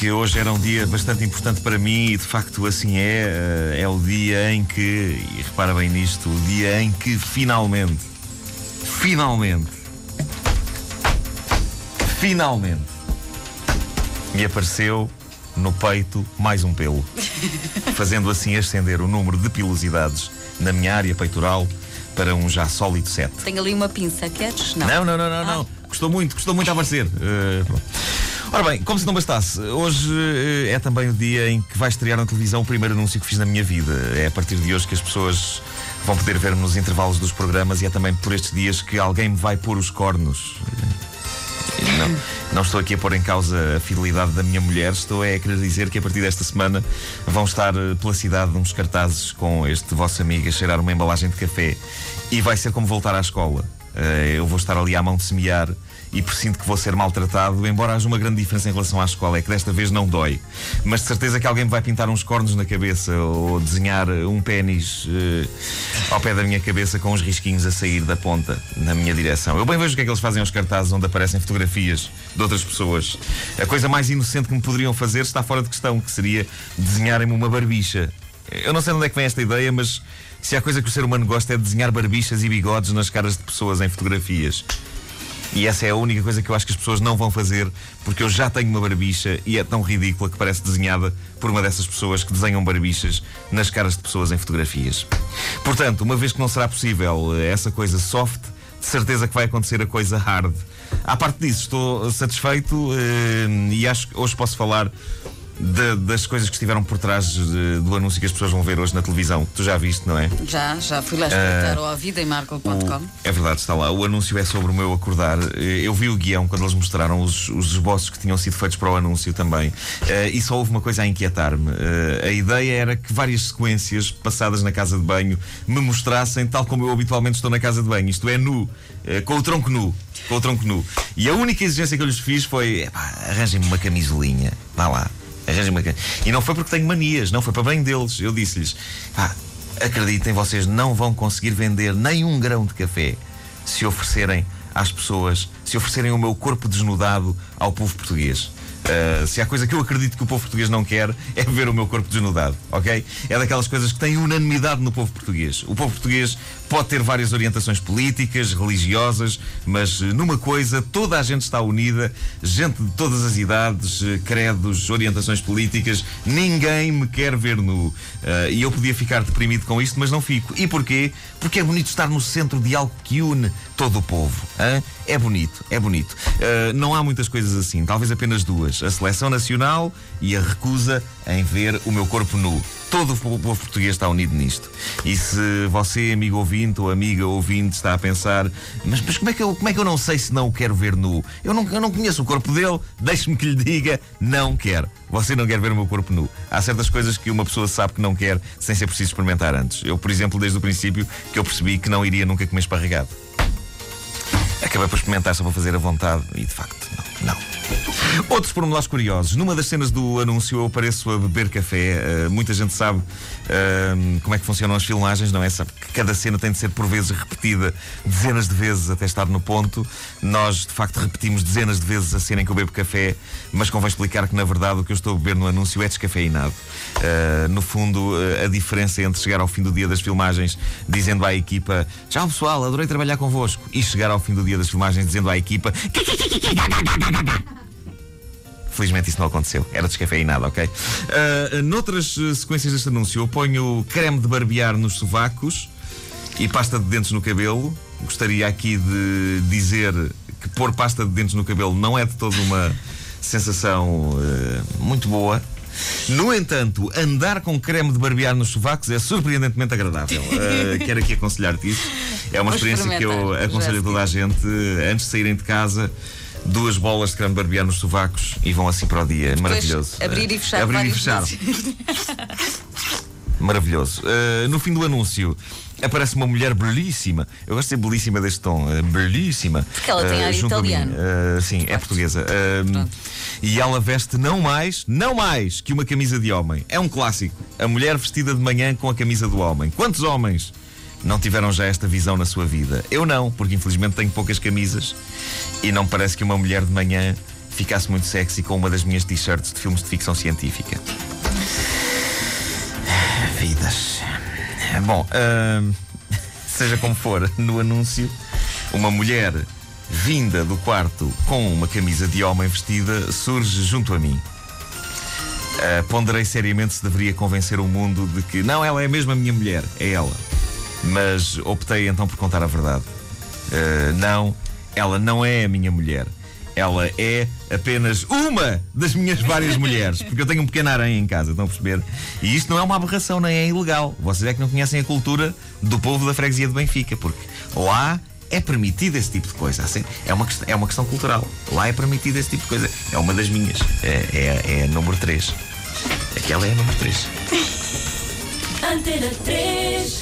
Eu disse que hoje era um dia bastante importante para mim e de facto assim é. É o dia em que, e repara bem nisto, o dia em que finalmente, finalmente, finalmente me apareceu no peito mais um pelo, fazendo assim ascender o número de pilosidades na minha área peitoral para um já sólido 7. Tenho ali uma pinça, queres? Não, não, não, não, não. não. Custou muito, custou muito a aparecer. Uh. Ora bem, como se não bastasse, hoje eh, é também o dia em que vai estrear na televisão o primeiro anúncio que fiz na minha vida. É a partir de hoje que as pessoas vão poder ver-me nos intervalos dos programas e é também por estes dias que alguém me vai pôr os cornos. Não, não estou aqui a pôr em causa a fidelidade da minha mulher, estou é a querer dizer que a partir desta semana vão estar eh, pela cidade uns cartazes com este vosso amigo a cheirar uma embalagem de café e vai ser como voltar à escola. Eh, eu vou estar ali à mão de semear e presinto que vou ser maltratado, embora haja uma grande diferença em relação à escola, é que desta vez não dói. Mas de certeza que alguém me vai pintar uns cornos na cabeça ou desenhar um pênis uh, ao pé da minha cabeça com uns risquinhos a sair da ponta na minha direção. Eu bem vejo o que é que eles fazem aos cartazes onde aparecem fotografias de outras pessoas. A coisa mais inocente que me poderiam fazer está fora de questão, que seria desenharem-me uma barbicha. Eu não sei de onde é que vem esta ideia, mas se há coisa que o ser humano gosta é de desenhar barbichas e bigodes nas caras de pessoas em fotografias. E essa é a única coisa que eu acho que as pessoas não vão fazer, porque eu já tenho uma barbicha e é tão ridícula que parece desenhada por uma dessas pessoas que desenham barbichas nas caras de pessoas em fotografias. Portanto, uma vez que não será possível eh, essa coisa soft, de certeza que vai acontecer a coisa hard. À parte disso, estou satisfeito eh, e acho que hoje posso falar de, das coisas que estiveram por trás de, do anúncio que as pessoas vão ver hoje na televisão. Tu já viste, não é? Já, já fui lá espreitar uh, ao vida em marco.com. É verdade, está lá. O anúncio é sobre o meu acordar. Eh, eu vi o guião quando eles mostraram os, os esboços que tinham sido feitos para o anúncio também. Uh, e só houve uma coisa a inquietar-me. Uh, a ideia era que várias sequências passadas na casa de banho me mostrassem tal como eu habitualmente estou na casa de banho, isto é, nu, com o tronco nu. Com o tronco nu. E a única exigência que eu lhes fiz foi: arranjem-me uma camisolinha. Vá lá arranjem E não foi porque tenho manias, não foi para bem deles. Eu disse-lhes: ah, acreditem, vocês não vão conseguir vender nem um grão de café se oferecerem às pessoas, se oferecerem o meu corpo desnudado ao povo português. Uh, se há coisa que eu acredito que o povo português não quer é ver o meu corpo desnudado, ok? É daquelas coisas que têm unanimidade no povo português. O povo português pode ter várias orientações políticas, religiosas, mas uh, numa coisa toda a gente está unida, gente de todas as idades, uh, credos, orientações políticas, ninguém me quer ver nu. e eu podia ficar deprimido com isto, mas não fico. E porquê? Porque é bonito estar no centro de algo que une todo o povo. Hein? É bonito, é bonito. não há muitas coisas assim, talvez apenas duas duas: a seleção nacional e a recusa em ver o meu corpo nu. Todo o povo português está unido nisto. E se você, amigo ouvinte ou amiga ouvinte, está a pensar, mas, mas como, é que eu, como é que eu não sei se não o quero ver nu? Eu não, eu não conheço o corpo dele, deixe-me que lhe diga, não quero. Você não quer ver o meu corpo nu. Há certas coisas que uma pessoa sabe que não quer sem ser preciso experimentar antes. Eu, por exemplo, desde o princípio, que eu percebi que não iria nunca comer esparregado. Acabei por experimentar só para fazer a vontade e de facto, não. não. Outros pormenores curiosos. Numa das cenas do anúncio eu apareço a beber café. Uh, muita gente sabe uh, como é que funcionam as filmagens, não é? Sabe que cada cena tem de ser por vezes repetida dezenas de vezes até estar no ponto. Nós, de facto, repetimos dezenas de vezes a cena em que eu bebo café, mas convém explicar que, na verdade, o que eu estou a beber no anúncio é descafeinado. Uh, no fundo, a diferença entre chegar ao fim do dia das filmagens dizendo à equipa Tchau pessoal, adorei trabalhar convosco e chegar ao fim do dia das filmagens dizendo à equipa Felizmente isso não aconteceu. Era descafeinado, ok? Uh, noutras uh, sequências deste anúncio, eu ponho creme de barbear nos sovacos e pasta de dentes no cabelo. Gostaria aqui de dizer que pôr pasta de dentes no cabelo não é de toda uma sensação uh, muito boa. No entanto, andar com creme de barbear nos sovacos é surpreendentemente agradável. Uh, quero aqui aconselhar-te isso. É uma experiência que eu aconselho a toda a gente antes de saírem de casa duas bolas de creme barbear nos sovacos e vão assim para o dia. Depois Maravilhoso. Abrir e fechar. Abrir e fechar. Maravilhoso. Uh, no fim do anúncio aparece uma mulher belíssima. Eu gosto de ser belíssima deste tom. Uh, belíssima. Porque ela tem uh, ar italiano. Uh, sim, é portuguesa. e ela veste não mais, não mais que uma camisa de homem. É um clássico. A mulher vestida de manhã com a camisa do homem. Quantos homens não tiveram já esta visão na sua vida? Eu não, porque infelizmente tenho poucas camisas e não parece que uma mulher de manhã ficasse muito sexy com uma das minhas t-shirts de filmes de ficção científica. Vidas. Bom, uh, seja como for, no anúncio, uma mulher vinda do quarto com uma camisa de homem vestida surge junto a mim. Uh, ponderei seriamente se deveria convencer o mundo de que não, ela é mesmo a minha mulher, é ela. Mas optei então por contar a verdade. Uh, não, ela não é a minha mulher. Ela é apenas uma das minhas várias mulheres. Porque eu tenho um pequeno aranha em casa, estão a perceber? E isto não é uma aberração, nem é ilegal. Vocês é que não conhecem a cultura do povo da freguesia de Benfica. Porque lá é permitido esse tipo de coisa. Assim, é uma, é uma questão cultural. Lá é permitido esse tipo de coisa. É uma das minhas. É, é, é a número 3. Aquela é a número 3. Antena 3.